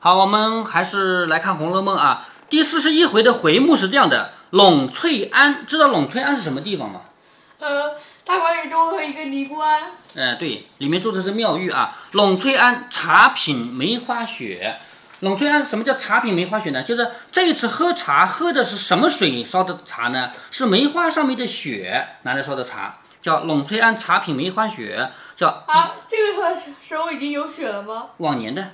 好，我们还是来看《红楼梦》啊。第四十一回的回目是这样的：栊翠庵，知道栊翠庵是什么地方吗？呃，大观园中和一个尼姑庵。哎，对，里面住的是妙玉啊。栊翠庵茶品梅花雪。栊翠庵什么叫茶品梅花雪呢？就是这一次喝茶喝的是什么水烧的茶呢？是梅花上面的雪拿来烧的茶，叫栊翠庵茶品梅花雪，叫啊，这个时候已经有雪了吗？往年的。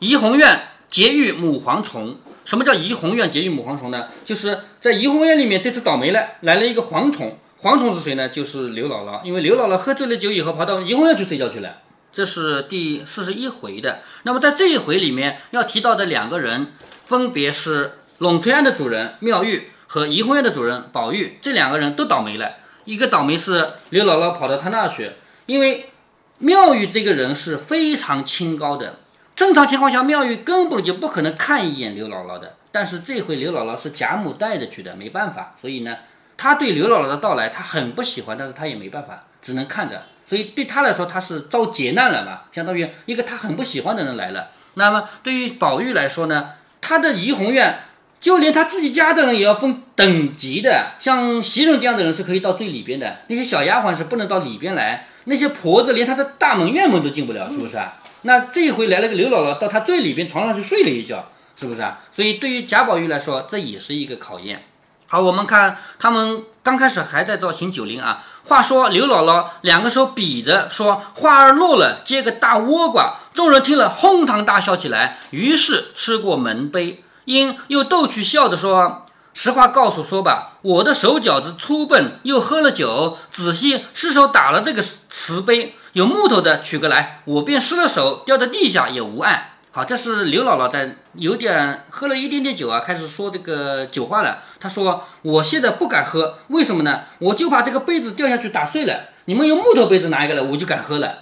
怡红院结遇母蝗虫，什么叫怡红院结遇母蝗虫呢？就是在怡红院里面，这次倒霉了，来了一个蝗虫。蝗虫是谁呢？就是刘姥姥。因为刘姥姥喝醉了酒以后，跑到怡红院去睡觉去了。这是第四十一回的。那么在这一回里面要提到的两个人，分别是栊翠庵的主人妙玉和怡红院的主人宝玉。这两个人都倒霉了。一个倒霉是刘姥姥跑到他那去，因为妙玉这个人是非常清高的。正常情况下，妙玉根本就不可能看一眼刘姥姥的。但是这回刘姥姥是贾母带着去的，没办法，所以呢，他对刘姥姥的到来他很不喜欢，但是他也没办法，只能看着。所以对他来说，他是遭劫难了嘛，相当于一个他很不喜欢的人来了。那么对于宝玉来说呢，他的怡红院就连他自己家的人也要分等级的，像袭人这样的人是可以到最里边的，那些小丫鬟是不能到里边来，那些婆子连他的大门院门都进不了，是不是啊？那这一回来了个刘姥姥，到她最里边床上去睡了一觉，是不是啊？所以对于贾宝玉来说，这也是一个考验。好，我们看他们刚开始还在造行酒令啊。话说刘姥姥两个手比着说：“花儿落了，接个大倭瓜。”众人听了，哄堂大笑起来。于是吃过门杯，因又逗趣笑着说：“实话告诉说吧，我的手脚子粗笨，又喝了酒，仔细失手打了这个瓷杯。”有木头的取个来，我便失了手，掉在地下也无碍。好，这是刘姥姥在有点喝了一点点酒啊，开始说这个酒话了。她说：“我现在不敢喝，为什么呢？我就怕这个杯子掉下去打碎了。你们用木头杯子拿一个来，我就敢喝了。”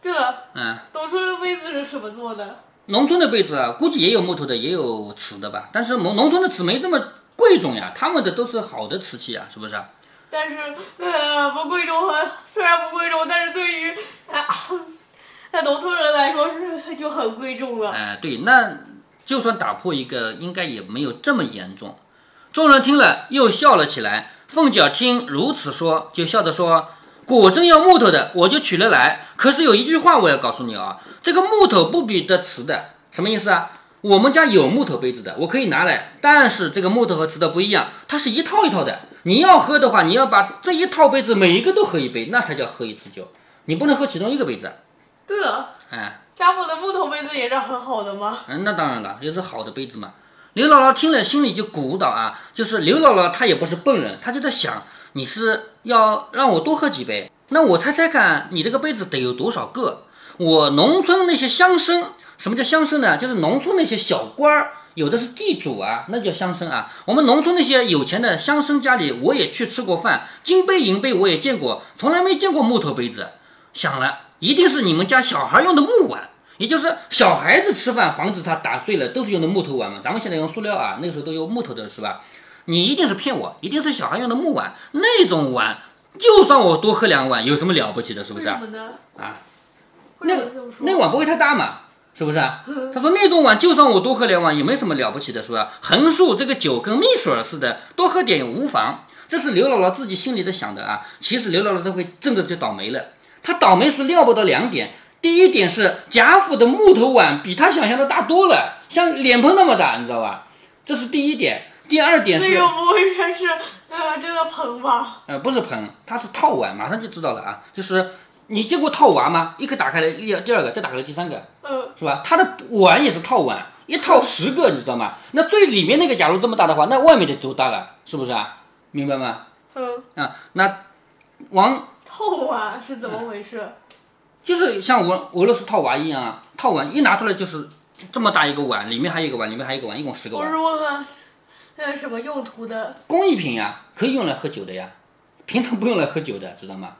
对了，嗯，农村的杯子是什么做的？农村的杯子啊，估计也有木头的，也有瓷的吧。但是农农村的瓷没这么贵重呀，他们的都是好的瓷器啊，是不是？但是，呃，不贵重很，虽然不贵重，但是对于，在农村人来说是就很贵重了。哎，对，那就算打破一个，应该也没有这么严重。众人听了又笑了起来。凤姐听如此说，就笑着说：“果真要木头的，我就取了来。可是有一句话我要告诉你啊，这个木头不比得瓷的，什么意思啊？我们家有木头杯子的，我可以拿来，但是这个木头和瓷的不一样，它是一套一套的。”你要喝的话，你要把这一套杯子每一个都喝一杯，那才叫喝一次酒。你不能喝其中一个杯子。对了，哎，家父的木头杯子也是很好的吗？嗯，那当然了，也是好的杯子嘛。刘姥姥听了心里就鼓捣啊，就是刘姥姥她也不是笨人，她就在想，你是要让我多喝几杯，那我猜猜看你这个杯子得有多少个？我农村那些乡绅，什么叫乡绅呢？就是农村那些小官儿。有的是地主啊，那叫乡绅啊。我们农村那些有钱的乡绅家里，我也去吃过饭，金杯银杯我也见过，从来没见过木头杯子。想了，一定是你们家小孩用的木碗，也就是小孩子吃饭防止他打碎了，都是用的木头碗嘛。咱们现在用塑料啊，那个时候都用木头的是吧？你一定是骗我，一定是小孩用的木碗，那种碗，就算我多喝两碗，有什么了不起的？是不是啊？啊，那个那碗不会太大嘛？是不是啊？他说那种碗，就算我多喝两碗，也没什么了不起的，是吧？横竖这个酒跟蜜水似的，多喝点也无妨。这是刘姥姥自己心里在想的啊。其实刘姥姥这回真的就倒霉了。她倒霉是料不到两点。第一点是贾府的木头碗比她想象的大多了，像脸盆那么大，你知道吧？这是第一点。第二点是那个不会说是呃这个盆吧？呃，不是盆，它是套碗，马上就知道了啊，就是。你见过套娃吗？一个打开了，第第二个再打开了第三个，嗯，是吧？它的碗也是套碗，一套十个，你知道吗？那最里面那个假如这么大的话，那外面得多大了？是不是啊？明白吗？嗯啊，那王套娃是怎么回事？就是像俄俄罗斯套娃一样啊，套碗一拿出来就是这么大一个碗，里面还有一个碗，里面还有一个碗，一共十个碗。我是问，那是什么用途的？工艺品呀，可以用来喝酒的呀，平常不用来喝酒的，知道吗？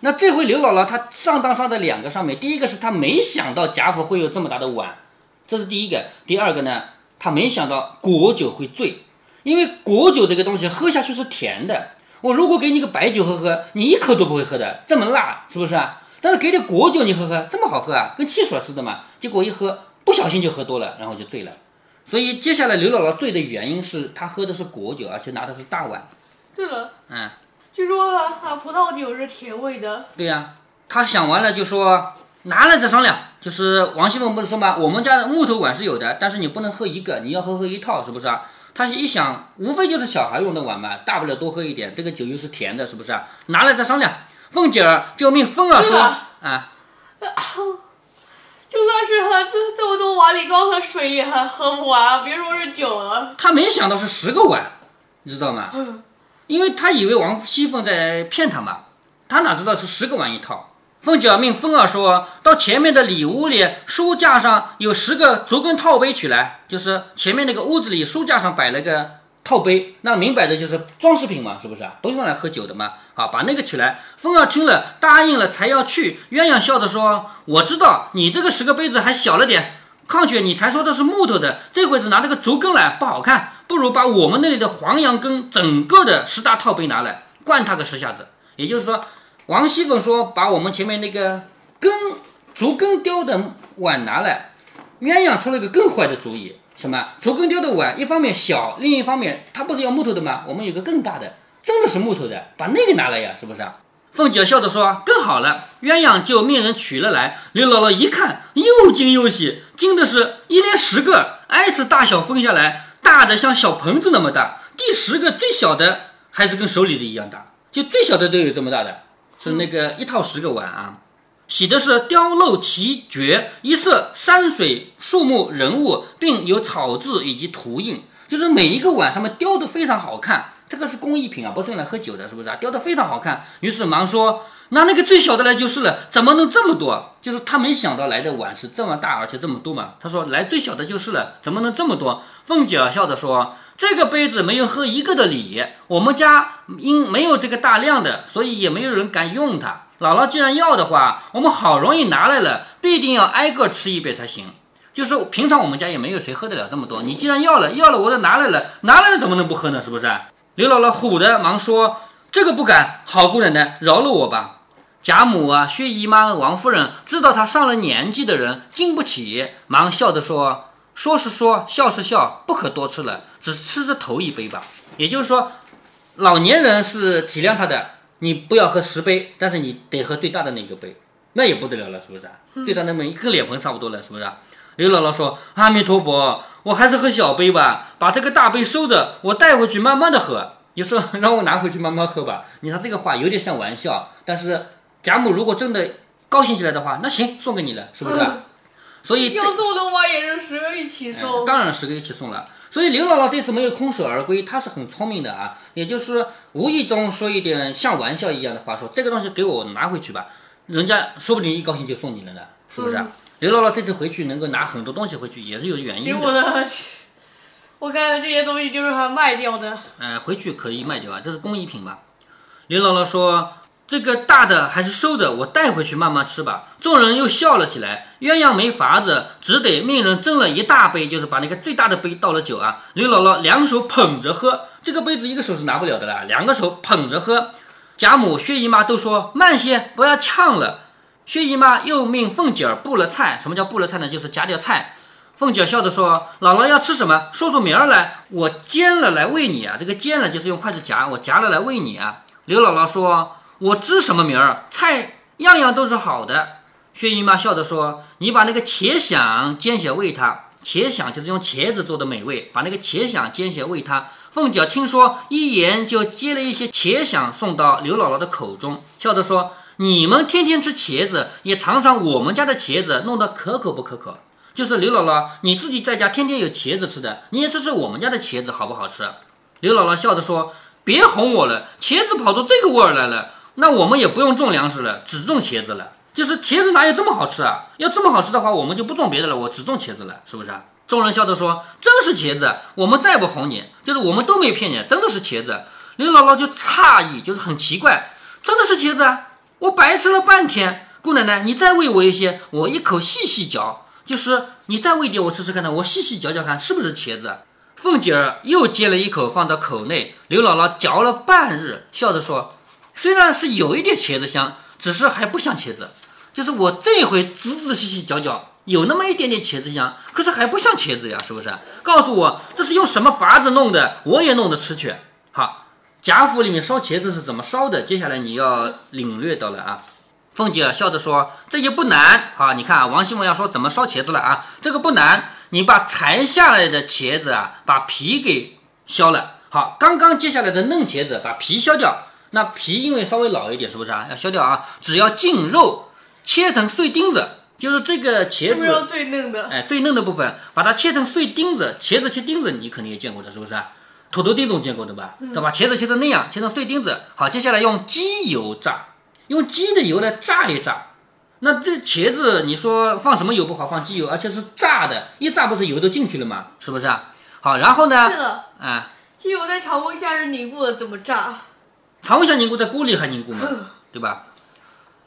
那这回刘姥姥她上当上在两个上面，第一个是她没想到贾府会有这么大的碗，这是第一个；第二个呢，她没想到果酒会醉，因为果酒这个东西喝下去是甜的。我如果给你个白酒喝喝，你一口都不会喝的，这么辣，是不是啊？但是给点果酒你喝喝，这么好喝啊，跟汽水似的嘛。结果一喝，不小心就喝多了，然后就醉了。所以接下来刘姥姥醉的原因是她喝的是果酒，而且拿的是大碗。对了，嗯，据说啊，啊葡萄酒是甜味的。对呀、他想完了就说拿来再商量。就是王熙凤不是说吗？我们家的木头碗是有的，但是你不能喝一个，你要喝喝一套，是不是啊？他一想，无非就是小孩用的碗嘛，大不了多喝一点。这个酒又是甜的，是不是啊？拿来再商量。凤姐儿就命凤儿说啊，就算是喝这这么多碗里光喝水也还喝不完，别说是酒了。他没想到是十个碗，你知道吗？因为他以为王熙凤在骗他嘛，他哪知道是十个碗一套。凤姐命凤儿说到前面的里屋里，书架上有十个竹根套杯取来，就是前面那个屋子里书架上摆了个套杯，那明摆着就是装饰品嘛，是不是啊？不用来喝酒的嘛。好，把那个取来。凤儿听了答应了，才要去。鸳鸯笑着说：“我知道你这个十个杯子还小了点，况且你才说的是木头的，这回子拿这个竹根来不好看，不如把我们那里的黄杨根整个的十大套杯拿来，灌他个十下子。也就是说，王熙凤说把我们前面那个根竹根雕的碗拿来，鸳鸯出了个更坏的主意，什么？竹根雕的碗，一方面小，另一方面它不是要木头的吗？我们有个更大的，真的是木头的，把那个拿来呀，是不是？凤姐笑着说：“更好了。”鸳鸯就命人取了来。刘姥姥一看，又惊又喜，惊的是一连十个，挨次大小分下来，大的像小盆子那么大，第十个最小的还是跟手里的一样大，就最小的都有这么大的，是那个一套十个碗啊。写的是雕镂奇绝，一色山水、树木、人物，并有草字以及图印，就是每一个碗上面雕的非常好看。这个是工艺品啊，不是用来喝酒的，是不是啊？雕的非常好看。于是忙说拿那个最小的来就是了，怎么能这么多？就是他没想到来的碗是这么大，而且这么多嘛。他说来最小的就是了，怎么能这么多？凤姐笑着说。这个杯子没有喝一个的礼，我们家因没有这个大量的，所以也没有人敢用它。姥姥既然要的话，我们好容易拿来了，必定要挨个吃一杯才行。就是平常我们家也没有谁喝得了这么多，你既然要了，要了我就拿来了，拿来了怎么能不喝呢？是不是？刘姥姥唬的忙说：“这个不敢，好姑奶奶饶了我吧。”贾母啊、薛姨妈、王夫人知道她上了年纪的人经不起，忙笑着说：“说是说，笑是笑，不可多吃了，只吃这头一杯吧。”也就是说，老年人是体谅他的，你不要喝十杯，但是你得喝最大的那个杯，那也不得了了，是不是？最大的那么跟脸盆差不多了，是不是？刘姥姥说：“阿弥陀佛，我还是喝小杯吧，把这个大杯收着，我带回去慢慢的喝。你说 让我拿回去慢慢喝吧？你看这个话有点像玩笑，但是贾母如果真的高兴起来的话，那行，送给你了，是不是啊？所以要送的话也是十个一起哎送。当然十个一起送了。所以刘姥姥这次没有空手而归，她是很聪明的啊，也就是无意中说一点像玩笑一样的话，说这个东西给我拿回去吧，人家说不定一高兴就送你了呢，是不是啊？刘姥姥这次回去能够拿很多东西回去，也是有原结因的。果呢，我看这些东西就是他卖掉的。呃，回去可以卖掉啊，这是工艺品嘛。刘姥姥说：“这个大的还是收着，我带回去慢慢吃吧。”众人又笑了起来。鸳鸯没法子，只得命人斟了一大杯，就是把那个最大的杯倒了酒啊。刘姥姥两手捧着喝，这个杯子一个手是拿不了的啦，两个手捧着喝。贾母、薛姨妈都说慢些，不要呛了。薛姨妈又命凤姐儿布了菜，什么叫布了菜呢？就是夹点菜。凤姐笑着说：“姥姥要吃什么？说出名儿来，我煎了来喂你啊。这个煎了就是用筷子夹，我夹了来喂你啊。”刘姥姥说：“我知什么名儿？菜样样都是好的。”薛姨妈笑着说：“你把那个茄想煎些喂他。茄想就是用茄子做的美味，把那个茄想煎些喂他。”凤姐听说，一言就接了一些茄想送到刘姥姥的口中，笑着说：“你们天天吃茄子，也尝尝我们家的茄子，弄得可口不可口？”就是刘姥姥，你自己在家天天有茄子吃的，你也吃吃我们家的茄子好不好吃？刘姥姥笑着说：“别哄我了，茄子跑出这个味儿来了，那我们也不用种粮食了，只种茄子了。就是茄子哪有这么好吃啊？要这么好吃的话，我们就不种别的了，我只种茄子了，是不是？”众人笑着说：“真是茄子，我们再不哄你，就是我们都没骗你，真的是茄子。”刘姥姥就诧异，就是很奇怪，真的是茄子啊！我白吃了半天，姑奶奶，你再喂我一些，我一口细细嚼。就是你再喂点我吃吃看呢，我细细嚼嚼看是不是茄子。凤姐儿又接了一口放到口内，刘姥姥嚼了半日，笑着说：“虽然是有一点茄子香，只是还不像茄子。就是我这回仔仔细细嚼嚼，有那么一点点茄子香，可是还不像茄子呀，是不是？告诉我这是用什么法子弄的，我也弄着吃去。好，贾府里面烧茄子是怎么烧的？接下来你要领略到了啊。凤姐笑着说：“这也不难啊，你看啊，王熙凤要说怎么烧茄子了啊，这个不难，你把裁下来的茄子啊，把皮给削了。好，刚刚接下来的嫩茄子把皮削掉。”那皮因为稍微老一点，是不是啊？要削掉啊！只要净肉，切成碎丁子，就是这个茄子最嫩的，哎，最嫩的部分，把它切成碎丁子。茄子切丁子，你肯定也见过的，是不是啊？土豆丁总见过的吧？对吧？茄子切成那样，切成碎丁子。好，接下来用鸡油炸，用鸡的油来炸一炸。那这茄子，你说放什么油不好？放鸡油，而且是炸的，一炸不是油都进去了吗？是不是啊？好，然后呢？是的，啊，鸡油在常温下是凝固的，怎么炸？常温下凝固，在锅里还凝固吗？对吧？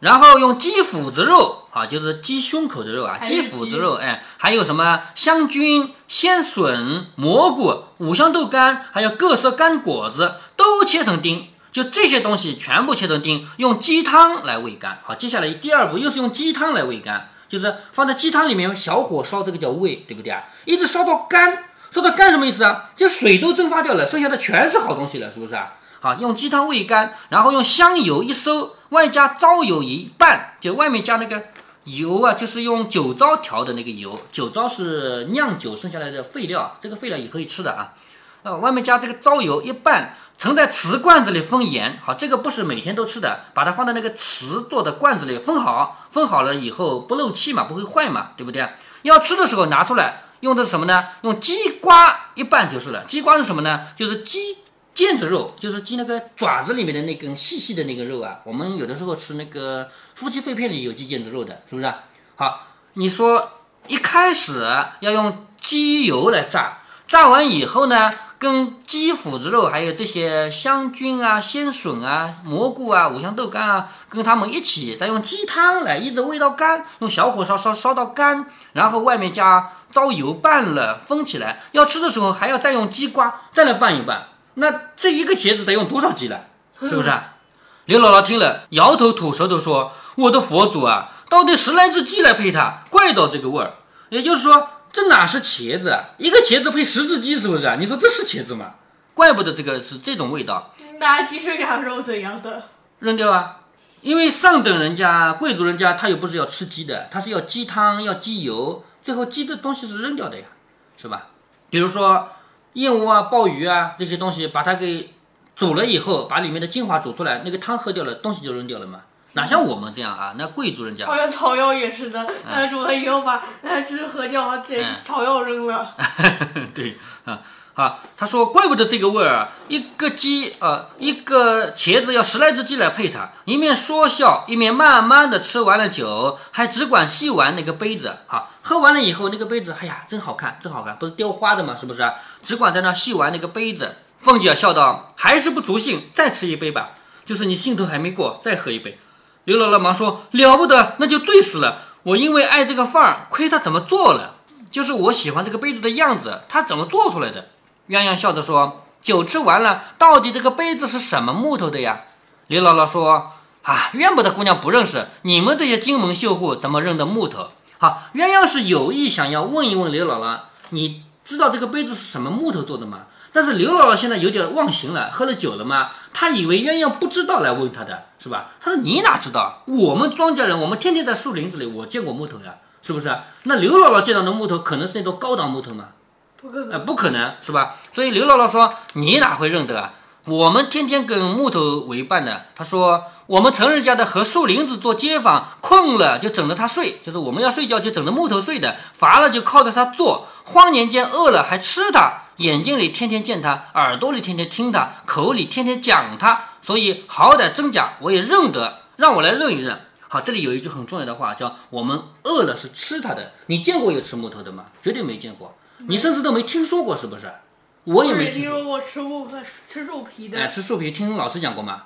然后用鸡脯子肉，啊，就是鸡胸口的肉啊，鸡脯子肉，哎，还有什么香菌、鲜笋、蘑菇、五香豆干，还有各色干果子，都切成丁，就这些东西全部切成丁，用鸡汤来煨干。好，接下来第二步又是用鸡汤来煨干，就是放在鸡汤里面小火烧，这个叫煨，对不对啊？一直烧到干，烧到干什么意思啊？就水都蒸发掉了，剩下的全是好东西了，是不是啊？好，用鸡汤煨干，然后用香油一收，外加糟油一半，就外面加那个油啊，就是用酒糟调的那个油。酒糟是酿酒剩下来的废料，这个废料也可以吃的啊。呃，外面加这个糟油一半，盛在瓷罐子里封严。好，这个不是每天都吃的，把它放在那个瓷做的罐子里封好，封好了以后不漏气嘛，不会坏嘛，对不对？要吃的时候拿出来，用的是什么呢？用鸡瓜一拌就是了。鸡瓜是什么呢？就是鸡。腱子肉就是鸡那个爪子里面的那根细细的那个肉啊，我们有的时候吃那个夫妻肺片里有鸡腱子肉的，是不是？好，你说一开始要用鸡油来炸，炸完以后呢，跟鸡脯子肉还有这些香菌啊、鲜笋啊、蘑菇啊、五香豆干啊，跟它们一起，再用鸡汤来一直煨到干，用小火烧烧烧到干，然后外面加糟油拌了封起来，要吃的时候还要再用鸡瓜再来拌一拌。那这一个茄子得用多少鸡了？是不是？刘姥姥听了，摇头吐舌头说：“我的佛祖啊，到底十来只鸡来配它，怪到这个味儿。也就是说，这哪是茄子？一个茄子配十只鸡，是不是啊？你说这是茄子吗？怪不得这个是这种味道。那鸡是羊肉怎样的？扔掉啊！因为上等人家、贵族人家，他又不是要吃鸡的，他是要鸡汤、要鸡油，最后鸡的东西是扔掉的呀，是吧？比如说。燕窝啊，鲍鱼啊，这些东西把它给煮了以后，把里面的精华煮出来，那个汤喝掉了，东西就扔掉了嘛。哪像我们这样啊？那贵族人家，好像草药也是的，那，煮了以后把那汁喝掉，这草药扔了。对啊。啊，他说，怪不得这个味儿啊！一个鸡，呃，一个茄子要十来只鸡来配它，一面说笑，一面慢慢的吃完了酒，还只管细玩那个杯子。好，喝完了以后，那个杯子，哎呀，真好看，真好看，不是雕花的吗？是不是？只管在那细玩那个杯子。凤姐笑道：“还是不足兴，再吃一杯吧。就是你兴头还没过，再喝一杯。”刘姥姥忙说：“了不得，那就醉死了。我因为爱这个范儿，亏他怎么做了，就是我喜欢这个杯子的样子，他怎么做出来的？”鸳鸯笑着说：“酒吃完了，到底这个杯子是什么木头的呀？”刘姥姥说：“啊，怨不得姑娘不认识，你们这些金门绣户怎么认得木头？”好，鸳鸯是有意想要问一问刘姥姥：“你知道这个杯子是什么木头做的吗？”但是刘姥姥现在有点忘形了，喝了酒了吗？她以为鸳鸯不知道来问她的，是吧？她说：“你哪知道？我们庄稼人，我们天天在树林子里，我见过木头呀，是不是？那刘姥姥见到的木头，可能是那种高档木头吗？”不可能，不可能是吧？所以刘姥姥说：“你哪会认得啊？我们天天跟木头为伴的。”她说：“我们陈人家的和树林子做街坊，困了就枕着他睡，就是我们要睡觉就枕着木头睡的，乏了就靠着他坐。荒年间饿了还吃他，眼睛里天天见他，耳朵里天天听他，口里天天讲他。所以好歹真假我也认得，让我来认一认。好，这里有一句很重要的话，叫我们饿了是吃他的。你见过有吃木头的吗？绝对没见过。”你甚至都没听说过，是不是？我也没听说过吃木吃树皮的。哎，吃树皮，听老师讲过吗？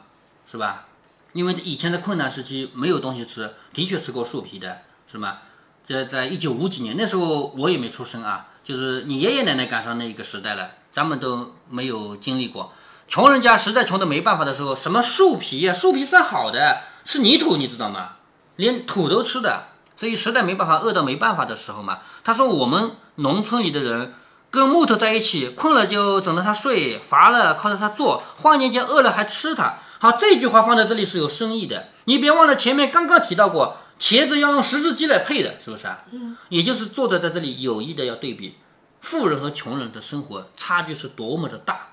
是吧？因为以前的困难时期没有东西吃，的确吃过树皮的，是吗？在在一九五几年那时候，我也没出生啊，就是你爷爷奶奶赶上那个时代了，咱们都没有经历过。穷人家实在穷的没办法的时候，什么树皮呀？树皮算好的，吃泥土，你知道吗？连土都吃的，所以实在没办法，饿到没办法的时候嘛。他说我们农村里的人跟木头在一起，困了就枕着它睡，乏了靠着它坐，换年间饿了还吃它。好，这句话放在这里是有深意的。你别忘了前面刚刚提到过，茄子要用十字鸡来配的，是不是啊？嗯，也就是作者在这里有意的要对比富人和穷人的生活差距是多么的大。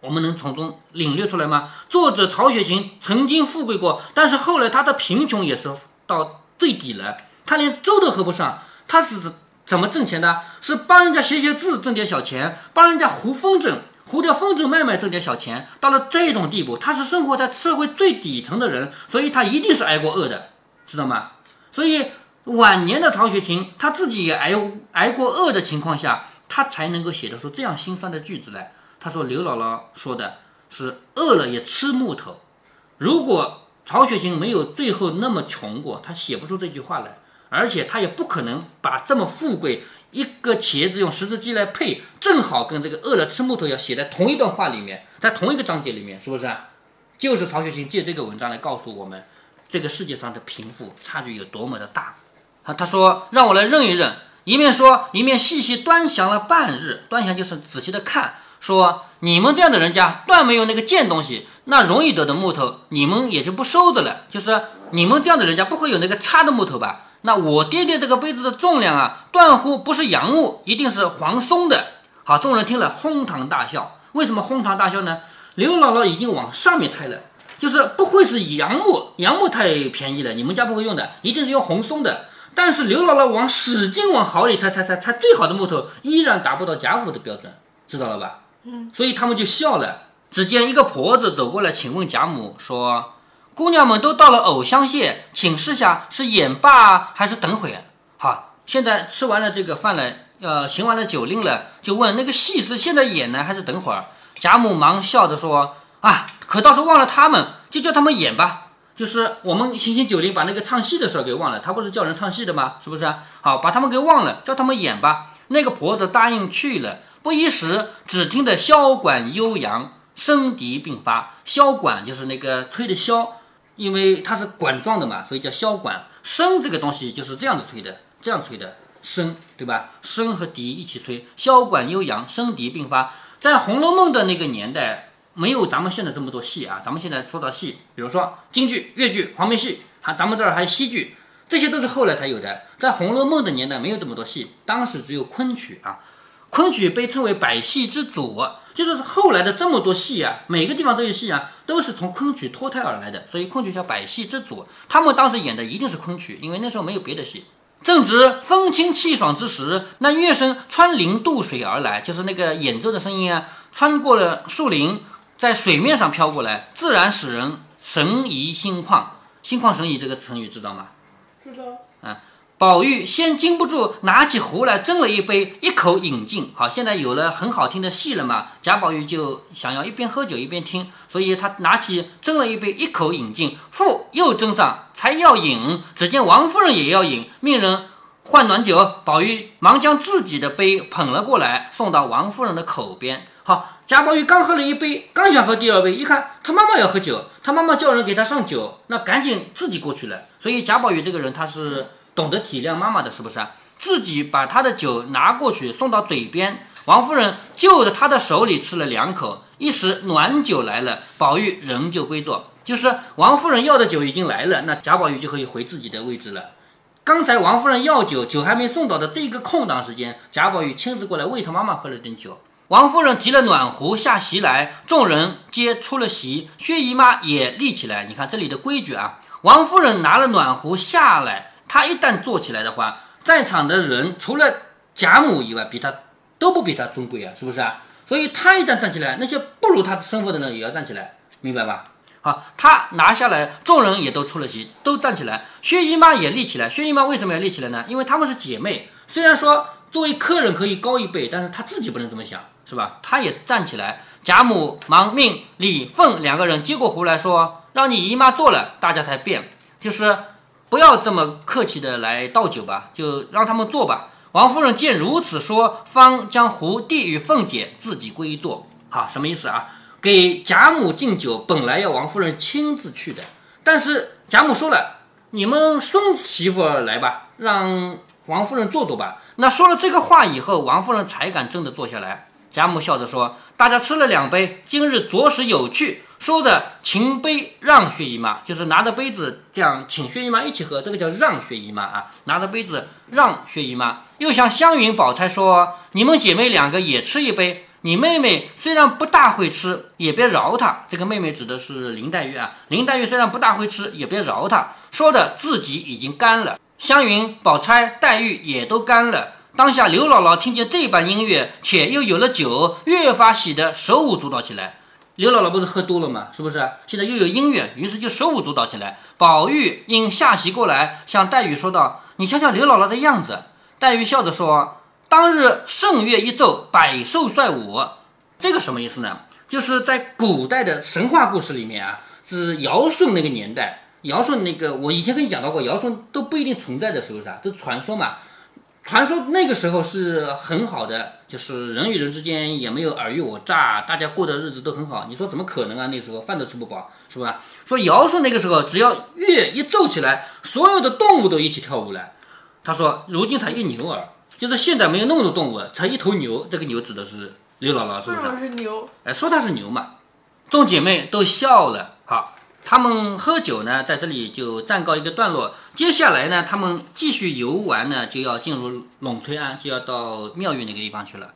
我们能从中领略出来吗？作者曹雪芹曾经富贵过，但是后来他的贫穷也是到最底了，他连粥都喝不上。他是怎么挣钱的？是帮人家写写字挣点小钱，帮人家糊风筝，糊掉风筝卖卖挣点小钱。到了这种地步，他是生活在社会最底层的人，所以他一定是挨过饿的，知道吗？所以晚年的曹雪芹他自己也挨挨过饿的情况下，他才能够写得出这样心酸的句子来。他说：“刘姥姥说的是饿了也吃木头。如果曹雪芹没有最后那么穷过，他写不出这句话来，而且他也不可能把这么富贵一个茄子用十字鸡来配，正好跟这个饿了吃木头要写在同一段话里面，在同一个章节里面，是不是？就是曹雪芹借这个文章来告诉我们，这个世界上的贫富差距有多么的大。啊，他说让我来认一认，一面说一面细细端详了半日，端详就是仔细的看。”说你们这样的人家断没有那个贱东西，那容易得的木头你们也就不收着了。就是你们这样的人家不会有那个差的木头吧？那我爹爹这个杯子的重量啊，断乎不是杨木，一定是黄松的。好，众人听了哄堂大笑。为什么哄堂大笑呢？刘姥姥已经往上面猜了，就是不会是杨木，杨木太便宜了，你们家不会用的，一定是用红松的。但是刘姥姥往使劲往好里猜，猜猜猜最好的木头依然达不到贾府的标准，知道了吧？嗯所以他们就笑了。只见一个婆子走过来，请问贾母说：“姑娘们都到了藕香榭，请示下是演罢还是等会？”好，现在吃完了这个饭了，呃，行完了酒令了，就问那个戏是现在演呢，还是等会儿？贾母忙笑着说：“啊，可倒是忘了他们，就叫他们演吧。就是我们行行酒令，把那个唱戏的事儿给忘了。他不是叫人唱戏的吗？是不是？好，把他们给忘了，叫他们演吧。那个婆子答应去了。”不一时，只听得箫管悠扬，笙笛并发。箫管就是那个吹的箫，因为它是管状的嘛，所以叫箫管。笙这个东西就是这样子吹的，这样吹的笙，对吧？笙和笛一起吹，箫管悠扬，笙笛并发。在《红楼梦》的那个年代，没有咱们现在这么多戏啊。咱们现在说到戏，比如说京剧、越剧、黄梅戏，还咱们这儿还有戏剧，这些都是后来才有的。在《红楼梦》的年代，没有这么多戏，当时只有昆曲啊。昆曲被称为百戏之祖，就是后来的这么多戏啊，每个地方都有戏啊，都是从昆曲脱胎而来的，所以昆曲叫百戏之祖。他们当时演的一定是昆曲，因为那时候没有别的戏。正值风清气爽之时，那乐声穿林渡水而来，就是那个演奏的声音啊，穿过了树林，在水面上飘过来，自然使人神怡心旷。心旷神怡这个成语知道吗？知道。啊。宝玉先禁不住，拿起壶来斟了一杯，一口饮尽。好，现在有了很好听的戏了嘛？贾宝玉就想要一边喝酒一边听，所以他拿起斟了一杯，一口饮尽。复又斟上，才要饮，只见王夫人也要饮，命人换暖酒。宝玉忙将自己的杯捧了过来，送到王夫人的口边。好，贾宝玉刚喝了一杯，刚想喝第二杯，一看他妈妈要喝酒，他妈妈叫人给他上酒，那赶紧自己过去了。所以贾宝玉这个人他是。懂得体谅妈妈的是不是？自己把他的酒拿过去送到嘴边，王夫人就着他的手里吃了两口，一时暖酒来了，宝玉仍旧归坐。就是王夫人要的酒已经来了，那贾宝玉就可以回自己的位置了。刚才王夫人要酒，酒还没送到的这一个空档时间，贾宝玉亲自过来喂他妈妈喝了点酒。王夫人提了暖壶下席来，众人皆出了席，薛姨妈也立起来。你看这里的规矩啊，王夫人拿了暖壶下来。他一旦坐起来的话，在场的人除了贾母以外，比他都不比他尊贵啊，是不是啊？所以他一旦站起来，那些不如他身份的人也要站起来，明白吧？好，他拿下来，众人也都出了席，都站起来。薛姨妈也立起来。薛姨妈为什么要立起来呢？因为她们是姐妹。虽然说作为客人可以高一辈，但是她自己不能这么想，是吧？她也站起来。贾母忙命李凤两个人接过壶来说：“让你姨妈坐了，大家才变。”就是。不要这么客气的来倒酒吧，就让他们坐吧。王夫人见如此说，方将壶递与凤姐，自己归坐。好，什么意思啊？给贾母敬酒，本来要王夫人亲自去的，但是贾母说了，你们孙媳妇来吧，让王夫人坐坐吧。”那说了这个话以后，王夫人才敢真的坐下来。贾母笑着说：“大家吃了两杯，今日着实有趣。”说着，请杯让薛姨妈，就是拿着杯子这样请薛姨妈一起喝，这个叫让薛姨妈啊。拿着杯子让薛姨妈，又向湘云、宝钗说：“你们姐妹两个也吃一杯。你妹妹虽然不大会吃，也别饶她。”这个妹妹指的是林黛玉啊。林黛玉虽然不大会吃，也别饶她。说的自己已经干了，湘云、宝钗、黛玉也都干了。当下刘姥姥听见这般音乐，且又有了酒，越发喜得手舞足蹈起来。刘姥姥不是喝多了吗？是不是？现在又有音乐，于是就手舞足蹈起来。宝玉因下席过来，向黛玉说道：“你瞧瞧刘姥姥的样子。”黛玉笑着说：“当日圣乐一奏，百兽率舞。”这个什么意思呢？就是在古代的神话故事里面啊，是尧舜那个年代。尧舜那个，我以前跟你讲到过，尧舜都不一定存在的，是不是啊？都传说嘛。传说那个时候是很好的，就是人与人之间也没有尔虞我诈，大家过的日子都很好。你说怎么可能啊？那时候饭都吃不饱，是吧？说尧舜那个时候，只要乐一奏起来，所有的动物都一起跳舞了。他说，如今才一牛耳，就是现在没有那么多动物，才一头牛。这个牛指的是刘姥姥，是不是？是牛。哎，说她是牛嘛。众姐妹都笑了。他们喝酒呢，在这里就暂告一个段落。接下来呢，他们继续游玩呢，就要进入陇翠庵，就要到庙宇那个地方去了。